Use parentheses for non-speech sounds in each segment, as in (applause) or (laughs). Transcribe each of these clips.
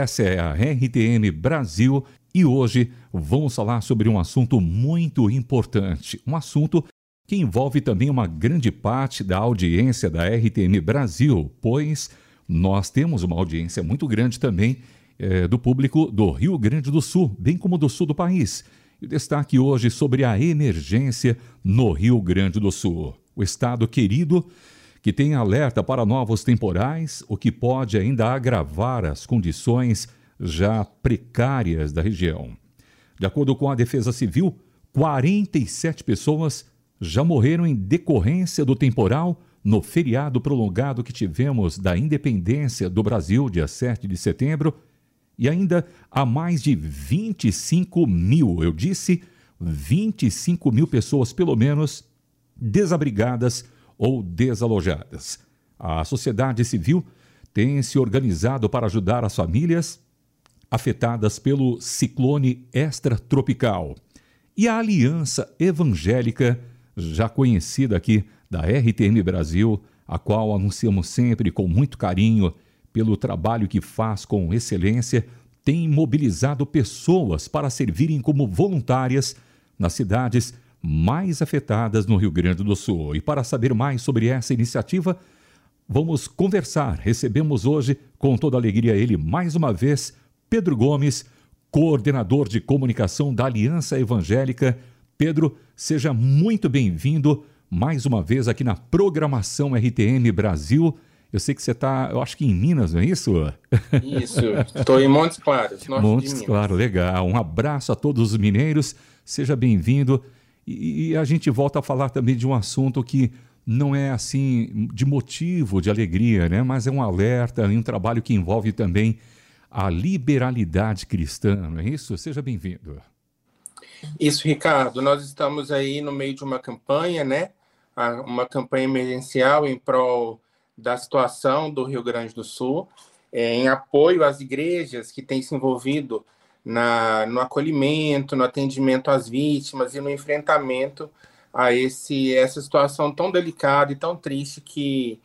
Essa é a RTM Brasil e hoje vamos falar sobre um assunto muito importante, um assunto que envolve também uma grande parte da audiência da RTM Brasil, pois nós temos uma audiência muito grande também é, do público do Rio Grande do Sul, bem como do sul do país. E o destaque hoje sobre a emergência no Rio Grande do Sul. O estado querido que tem alerta para novos temporais, o que pode ainda agravar as condições já precárias da região. De acordo com a Defesa Civil, 47 pessoas já morreram em decorrência do temporal no feriado prolongado que tivemos da independência do Brasil, dia 7 de setembro, e ainda há mais de 25 mil, eu disse 25 mil pessoas, pelo menos, desabrigadas ou desalojadas. A sociedade civil tem se organizado para ajudar as famílias afetadas pelo ciclone extratropical. E a Aliança Evangélica, já conhecida aqui da RTM Brasil, a qual anunciamos sempre com muito carinho pelo trabalho que faz com excelência, tem mobilizado pessoas para servirem como voluntárias nas cidades mais afetadas no Rio Grande do Sul. E para saber mais sobre essa iniciativa, vamos conversar. Recebemos hoje, com toda alegria, ele mais uma vez, Pedro Gomes, coordenador de comunicação da Aliança Evangélica. Pedro, seja muito bem-vindo mais uma vez aqui na programação RTM Brasil. Eu sei que você está, eu acho que em Minas, não é isso? Isso, estou em Montes Claros. Montes Claros, legal. Um abraço a todos os mineiros, seja bem-vindo. E, e, a gente volta a falar também de um assunto que não é assim de motivo de alegria, né? mas é um alerta e um trabalho que envolve também a liberalidade cristã, não é isso? Seja bem-vindo. Isso, Ricardo. Nós estamos aí no meio de uma campanha, né? Uma campanha emergencial em prol da situação do Rio Grande do Sul, é, em apoio às igrejas que têm se envolvido na, no acolhimento, no atendimento às vítimas e no enfrentamento a esse, essa situação tão delicada e tão triste que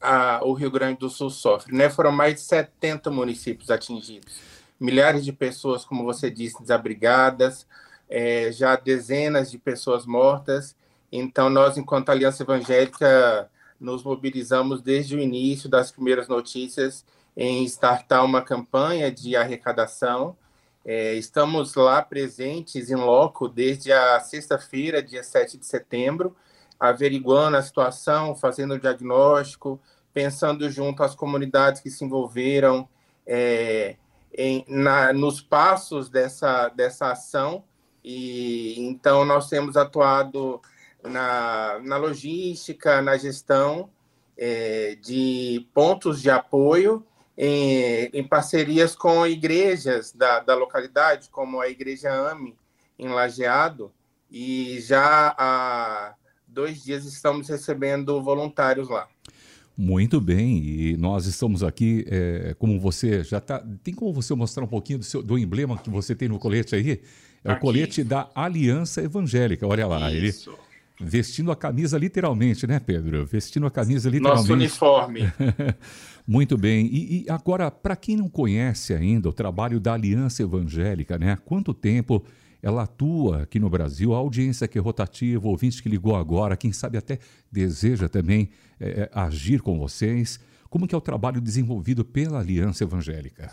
a, o Rio Grande do Sul sofre. Né? Foram mais de 70 municípios atingidos, milhares de pessoas, como você disse, desabrigadas, é, já dezenas de pessoas mortas. Então, nós, enquanto Aliança Evangélica, nos mobilizamos desde o início das primeiras notícias em startar uma campanha de arrecadação. É, estamos lá presentes em loco desde a sexta-feira, dia 7 de setembro, averiguando a situação, fazendo o diagnóstico, pensando junto às comunidades que se envolveram é, em, na, nos passos dessa, dessa ação. E então nós temos atuado na, na logística, na gestão é, de pontos de apoio em, em, parcerias com igrejas da, da localidade, como a Igreja AME, em Lajeado, e já há dois dias estamos recebendo voluntários lá. Muito bem, e nós estamos aqui, é, como você já está. Tem como você mostrar um pouquinho do, seu, do emblema que você tem no colete aí? É o aqui. colete da Aliança Evangélica, olha lá. Isso. Ele Vestindo a camisa literalmente, né, Pedro? Vestindo a camisa literalmente. Nosso uniforme. (laughs) Muito bem. E, e agora, para quem não conhece ainda o trabalho da Aliança Evangélica, né? Há quanto tempo ela atua aqui no Brasil? A audiência que é rotativa, o ouvinte que ligou agora, quem sabe até deseja também é, agir com vocês. Como que é o trabalho desenvolvido pela Aliança Evangélica?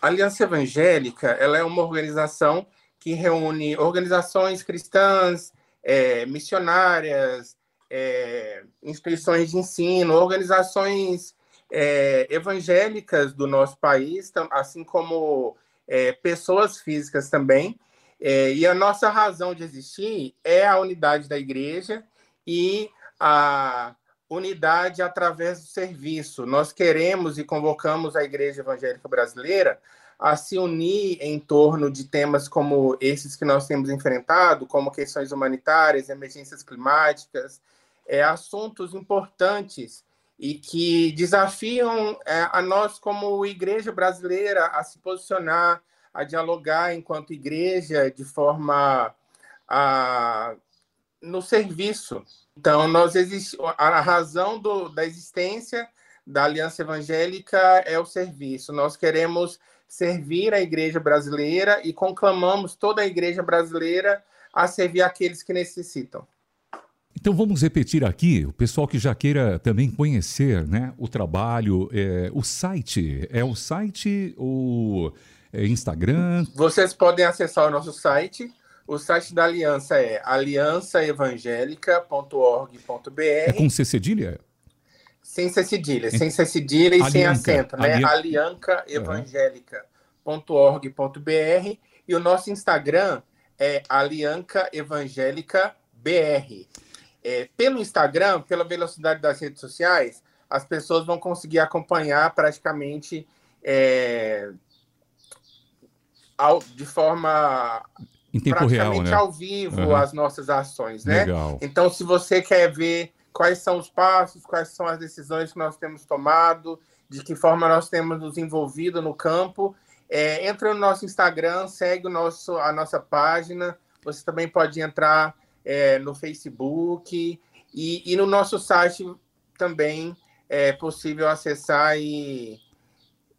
A Aliança Evangélica ela é uma organização que reúne organizações cristãs, é, missionárias, é, instituições de ensino, organizações é, evangélicas do nosso país, assim como é, pessoas físicas também. É, e a nossa razão de existir é a unidade da igreja e a unidade através do serviço. Nós queremos e convocamos a Igreja Evangélica Brasileira a se unir em torno de temas como esses que nós temos enfrentado, como questões humanitárias, emergências climáticas, é, assuntos importantes e que desafiam é, a nós, como igreja brasileira, a se posicionar, a dialogar enquanto igreja de forma a, no serviço. Então, nós a razão do, da existência da Aliança Evangélica é o serviço. Nós queremos servir a igreja brasileira e conclamamos toda a igreja brasileira a servir aqueles que necessitam. Então vamos repetir aqui, o pessoal que já queira também conhecer né, o trabalho, é, o site, é o site, o é, Instagram? Vocês podem acessar o nosso site, o site da Aliança é aliançaevangélica.org.br. É com C cedilha? Sem C cedilha, sem C cedilha e Alianca. sem acento, né? aliancaevangélica.org.br e o nosso Instagram é Alianca Evangélica BR. É, pelo Instagram, pela velocidade das redes sociais, as pessoas vão conseguir acompanhar praticamente é, ao, de forma em tempo praticamente real, né? ao vivo uhum. as nossas ações, né? Legal. Então, se você quer ver quais são os passos, quais são as decisões que nós temos tomado, de que forma nós temos nos envolvido no campo, é, entra no nosso Instagram, segue o nosso, a nossa página. Você também pode entrar é, no Facebook e, e no nosso site também é possível acessar e,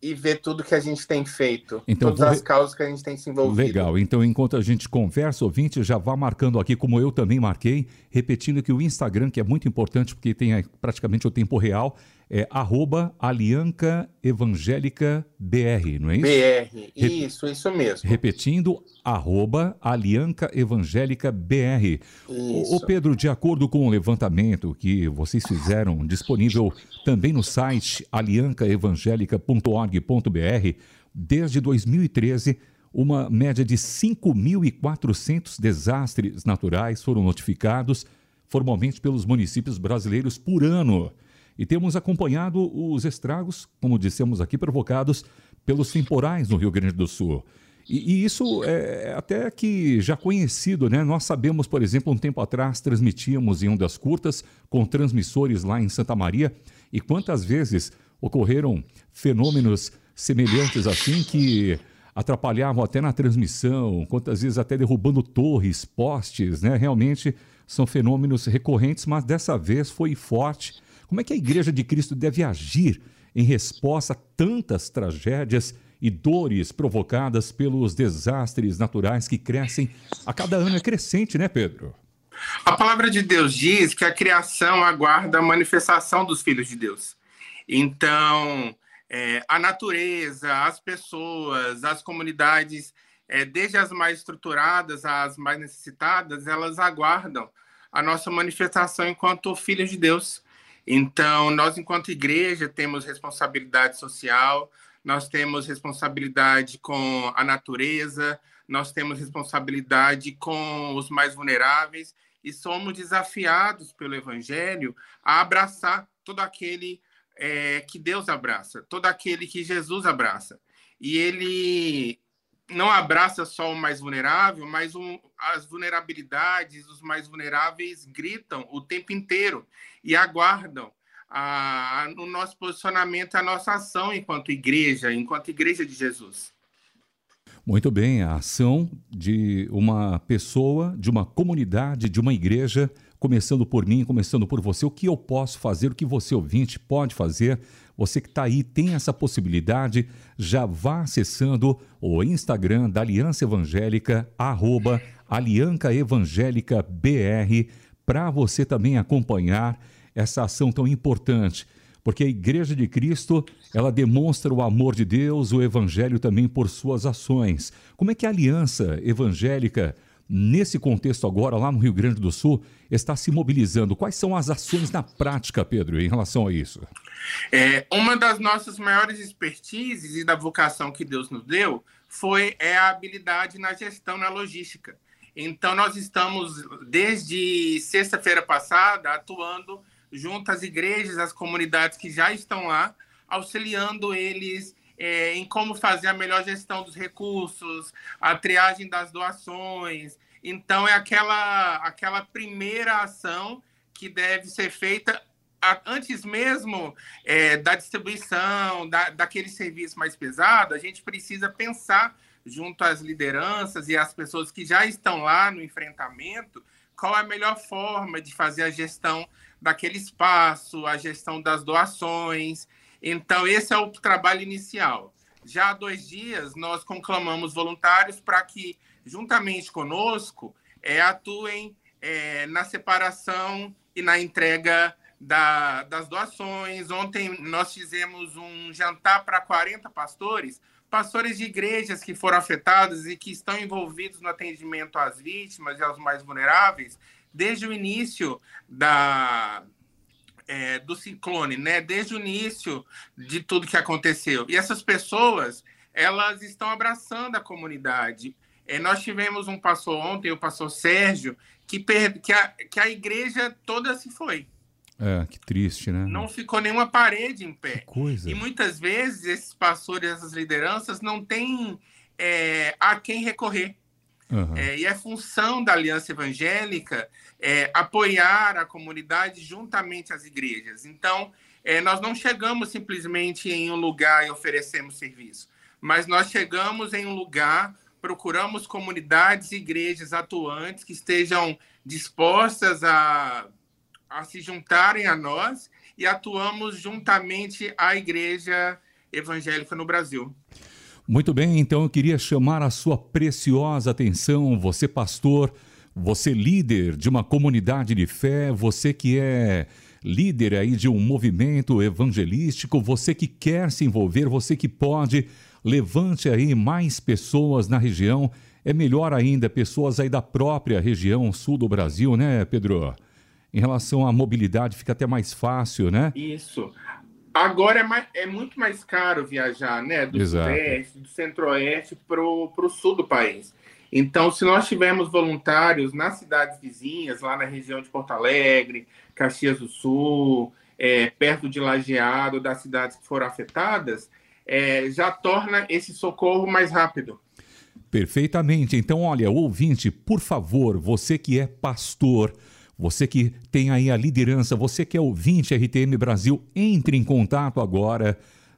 e ver tudo que a gente tem feito, então, todas as causas que a gente tem se envolvido. Legal. Então, enquanto a gente conversa, ouvinte, já vá marcando aqui, como eu também marquei, repetindo que o Instagram, que é muito importante, porque tem praticamente o tempo real, é arroba Alianca Evangélica BR, não é isso? BR, isso, isso mesmo. Repetindo, arroba Alianca Evangélica BR. Isso. O Pedro, de acordo com o levantamento que vocês fizeram, disponível também no site aliancaevangélica.org.br, desde 2013, uma média de 5.400 desastres naturais foram notificados formalmente pelos municípios brasileiros por ano e temos acompanhado os estragos, como dissemos aqui, provocados pelos temporais no Rio Grande do Sul. E, e, isso é até que já conhecido, né? Nós sabemos, por exemplo, um tempo atrás transmitíamos em ondas curtas com transmissores lá em Santa Maria e quantas vezes ocorreram fenômenos semelhantes assim que atrapalhavam até na transmissão, quantas vezes até derrubando torres, postes, né? Realmente são fenômenos recorrentes, mas dessa vez foi forte como é que a Igreja de Cristo deve agir em resposta a tantas tragédias e dores provocadas pelos desastres naturais que crescem a cada ano? É crescente, né, Pedro? A palavra de Deus diz que a criação aguarda a manifestação dos filhos de Deus. Então, é, a natureza, as pessoas, as comunidades, é, desde as mais estruturadas às mais necessitadas, elas aguardam a nossa manifestação enquanto filhos de Deus. Então, nós, enquanto igreja, temos responsabilidade social, nós temos responsabilidade com a natureza, nós temos responsabilidade com os mais vulneráveis e somos desafiados pelo Evangelho a abraçar todo aquele é, que Deus abraça, todo aquele que Jesus abraça. E ele não abraça só o mais vulnerável, mas um, as vulnerabilidades, os mais vulneráveis gritam o tempo inteiro e aguardam a, no nosso posicionamento, a nossa ação enquanto igreja, enquanto igreja de Jesus. Muito bem, a ação de uma pessoa, de uma comunidade, de uma igreja, começando por mim, começando por você, o que eu posso fazer, o que você ouvinte pode fazer você que está aí tem essa possibilidade, já vá acessando o Instagram da Aliança Evangélica, arroba Alianca Evangélica BR, para você também acompanhar essa ação tão importante. Porque a Igreja de Cristo, ela demonstra o amor de Deus, o Evangelho também por suas ações. Como é que a Aliança Evangélica nesse contexto agora, lá no Rio Grande do Sul, está se mobilizando. Quais são as ações na prática, Pedro, em relação a isso? É, uma das nossas maiores expertises e da vocação que Deus nos deu foi é a habilidade na gestão, na logística. Então, nós estamos, desde sexta-feira passada, atuando junto às igrejas, às comunidades que já estão lá, auxiliando eles é, em como fazer a melhor gestão dos recursos, a triagem das doações. Então, é aquela, aquela primeira ação que deve ser feita antes mesmo é, da distribuição, da, daquele serviço mais pesado, a gente precisa pensar junto às lideranças e às pessoas que já estão lá no enfrentamento, qual a melhor forma de fazer a gestão daquele espaço, a gestão das doações. Então, esse é o trabalho inicial. Já há dois dias, nós conclamamos voluntários para que, juntamente conosco, é, atuem é, na separação e na entrega da, das doações. Ontem nós fizemos um jantar para 40 pastores, pastores de igrejas que foram afetados e que estão envolvidos no atendimento às vítimas e aos mais vulneráveis desde o início da, é, do ciclone, né? Desde o início de tudo que aconteceu. E essas pessoas, elas estão abraçando a comunidade. É, nós tivemos um pastor ontem, o pastor Sérgio, que, per... que, a, que a igreja toda se foi. É, que triste, né? Não ficou nenhuma parede em pé. Que coisa. E muitas vezes esses pastores, essas lideranças não têm é, a quem recorrer. Uhum. É, e é função da Aliança Evangélica é, apoiar a comunidade juntamente às igrejas. Então, é, nós não chegamos simplesmente em um lugar e oferecemos serviço, mas nós chegamos em um lugar, procuramos comunidades e igrejas atuantes que estejam dispostas a, a se juntarem a nós e atuamos juntamente à igreja evangélica no Brasil. Muito bem, então eu queria chamar a sua preciosa atenção, você pastor, você líder de uma comunidade de fé, você que é líder aí de um movimento evangelístico, você que quer se envolver, você que pode, levante aí mais pessoas na região. É melhor ainda, pessoas aí da própria região sul do Brasil, né, Pedro? Em relação à mobilidade, fica até mais fácil, né? Isso. Agora é, mais, é muito mais caro viajar, né? Do Exato. sudeste, do centro-oeste para o sul do país. Então, se nós tivermos voluntários nas cidades vizinhas, lá na região de Porto Alegre, Caxias do Sul, é, perto de Lajeado, das cidades que foram afetadas, é, já torna esse socorro mais rápido. Perfeitamente. Então, olha, ouvinte, por favor, você que é pastor, você que tem aí a liderança, você que é ouvinte RTM Brasil, entre em contato agora.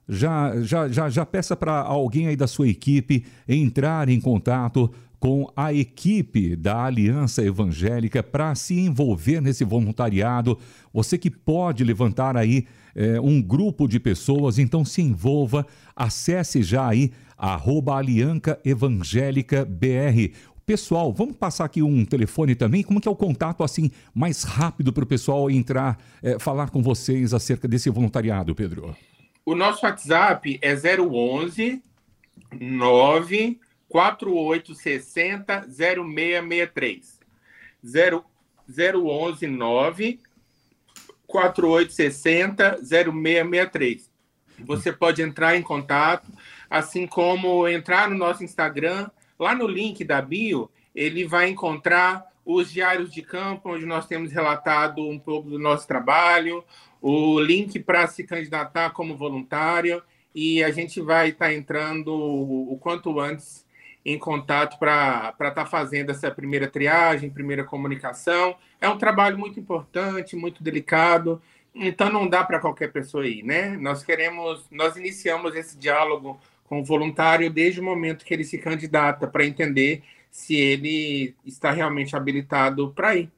Já, já, já, já peça para alguém aí da sua equipe entrar em contato com a equipe da Aliança Evangélica para se envolver nesse voluntariado. Você que pode levantar aí é, um grupo de pessoas, então se envolva, acesse já aí arroba Alianca Evangélica BR. Pessoal, vamos passar aqui um telefone também. Como que é o contato assim mais rápido para o pessoal entrar, é, falar com vocês acerca desse voluntariado, Pedro? O nosso WhatsApp é 011 9 4860 0663. 011 9 4860 0663. Você pode entrar em contato, assim como entrar no nosso Instagram Lá no link da bio, ele vai encontrar os diários de campo, onde nós temos relatado um pouco do nosso trabalho, o link para se candidatar como voluntário, e a gente vai estar tá entrando o quanto antes em contato para estar tá fazendo essa primeira triagem, primeira comunicação. É um trabalho muito importante, muito delicado, então não dá para qualquer pessoa ir, né? Nós queremos, nós iniciamos esse diálogo com o voluntário desde o momento que ele se candidata para entender se ele está realmente habilitado para ir.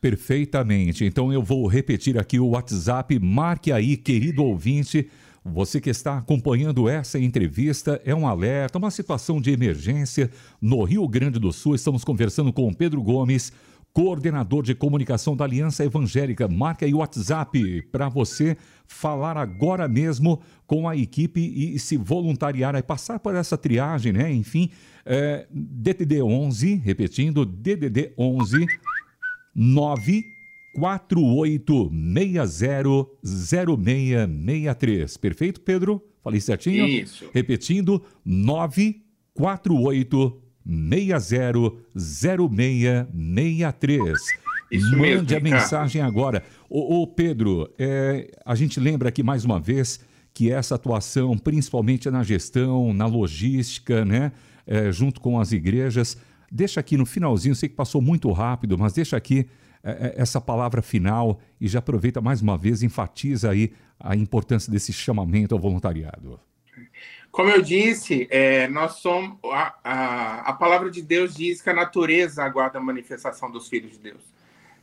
Perfeitamente. Então eu vou repetir aqui o WhatsApp. Marque aí, querido ouvinte. Você que está acompanhando essa entrevista, é um alerta, uma situação de emergência no Rio Grande do Sul. Estamos conversando com Pedro Gomes, coordenador de comunicação da Aliança Evangélica. Marque aí o WhatsApp para você falar agora mesmo com a equipe e se voluntariar, e passar por essa triagem, né? Enfim, é, DDD 11, repetindo, DDD 11 948600663. Perfeito, Pedro? Falei certinho? Isso. Repetindo, 948 600663. Isso Mande mesmo, a mensagem agora. Ô, ô Pedro, é, a gente lembra aqui mais uma vez que essa atuação, principalmente na gestão, na logística, né, é, junto com as igrejas, deixa aqui no finalzinho, sei que passou muito rápido, mas deixa aqui é, é essa palavra final e já aproveita mais uma vez, enfatiza aí a importância desse chamamento ao voluntariado. Como eu disse, é, nós somos a, a, a, palavra de Deus diz que a natureza aguarda a manifestação dos filhos de Deus,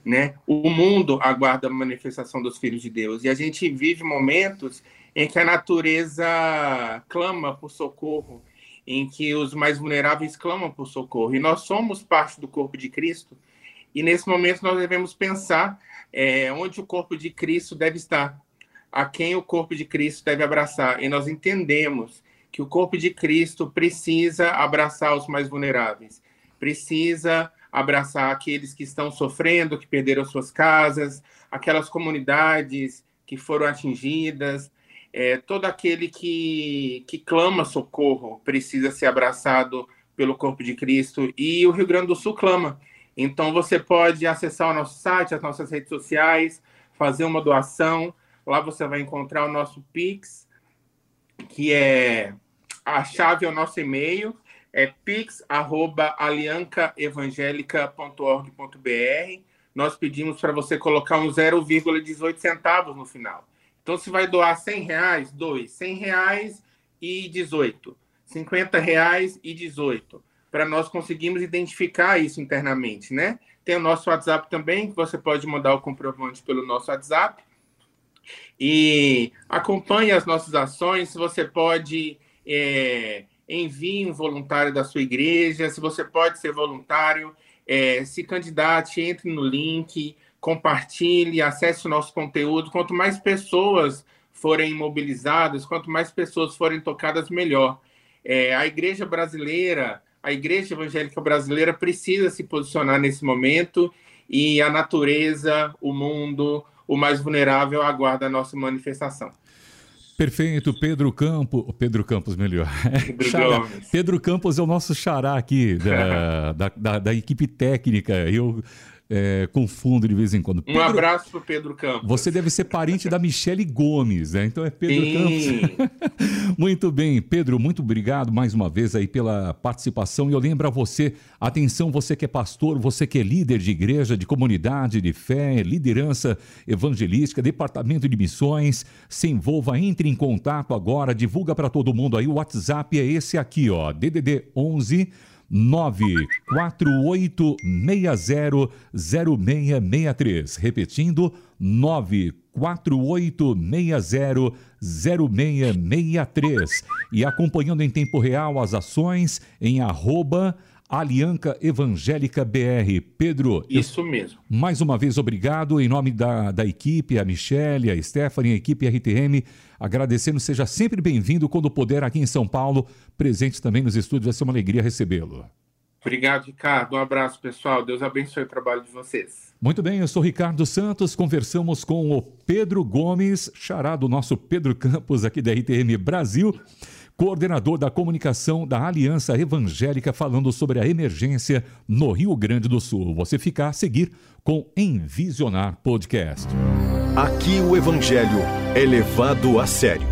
né? O mundo aguarda a manifestação dos filhos de Deus. E a gente vive momentos em que a natureza clama por socorro, em que os mais vulneráveis clamam por socorro. E nós somos parte do corpo de Cristo. E nesse momento nós devemos pensar é, onde o corpo de Cristo deve estar, a quem o corpo de Cristo deve abraçar. E nós entendemos que o corpo de Cristo precisa abraçar os mais vulneráveis, precisa abraçar aqueles que estão sofrendo, que perderam suas casas, aquelas comunidades que foram atingidas, é, todo aquele que, que clama socorro precisa ser abraçado pelo corpo de Cristo e o Rio Grande do Sul clama. Então você pode acessar o nosso site, as nossas redes sociais, fazer uma doação. Lá você vai encontrar o nosso Pix, que é a chave é o nosso e-mail, é pix@aliancaevangelica.org.br. Nós pedimos para você colocar um 0,18 centavos no final. Então, se vai doar 100 reais, doe 100 reais e 18, 50 reais e 18, para nós conseguirmos identificar isso internamente, né? Tem o nosso WhatsApp também, que você pode mandar o comprovante pelo nosso WhatsApp. E acompanhe as nossas ações. Você pode é, envie um voluntário da sua igreja. Se você pode ser voluntário, é, se candidate, entre no link, compartilhe, acesse o nosso conteúdo. Quanto mais pessoas forem mobilizadas, quanto mais pessoas forem tocadas, melhor. É, a igreja brasileira, a igreja evangélica brasileira precisa se posicionar nesse momento e a natureza, o mundo, o mais vulnerável aguarda a nossa manifestação. Perfeito, Pedro Campos. Pedro Campos, melhor. Pedro, (laughs) Pedro Campos é o nosso xará aqui da, (laughs) da, da, da equipe técnica. Eu é, confundo de vez em quando. Pedro, um abraço para Pedro Campos. Você deve ser parente da Michele Gomes, né? Então é Pedro Sim. Campos. (laughs) muito bem, Pedro, muito obrigado mais uma vez aí pela participação. E eu lembro a você, atenção, você que é pastor, você que é líder de igreja, de comunidade, de fé, liderança evangelística, departamento de missões, se envolva, entre em contato agora, divulga para todo mundo aí. O WhatsApp é esse aqui, ó, DDD 11 948600663. Repetindo, 948600663. E acompanhando em tempo real as ações em arroba Alianca Evangélica BR. Pedro. Isso eu, mesmo. Mais uma vez, obrigado. Em nome da, da equipe, a Michelle, a Stephanie, a equipe RTM, agradecendo. Seja sempre bem-vindo quando puder aqui em São Paulo, presente também nos estúdios. Vai ser uma alegria recebê-lo. Obrigado, Ricardo. Um abraço, pessoal. Deus abençoe o trabalho de vocês. Muito bem, eu sou Ricardo Santos. Conversamos com o Pedro Gomes, xará do nosso Pedro Campos aqui da RTM Brasil coordenador da comunicação da Aliança Evangélica, falando sobre a emergência no Rio Grande do Sul. Você fica a seguir com Envisionar Podcast. Aqui o Evangelho é levado a sério.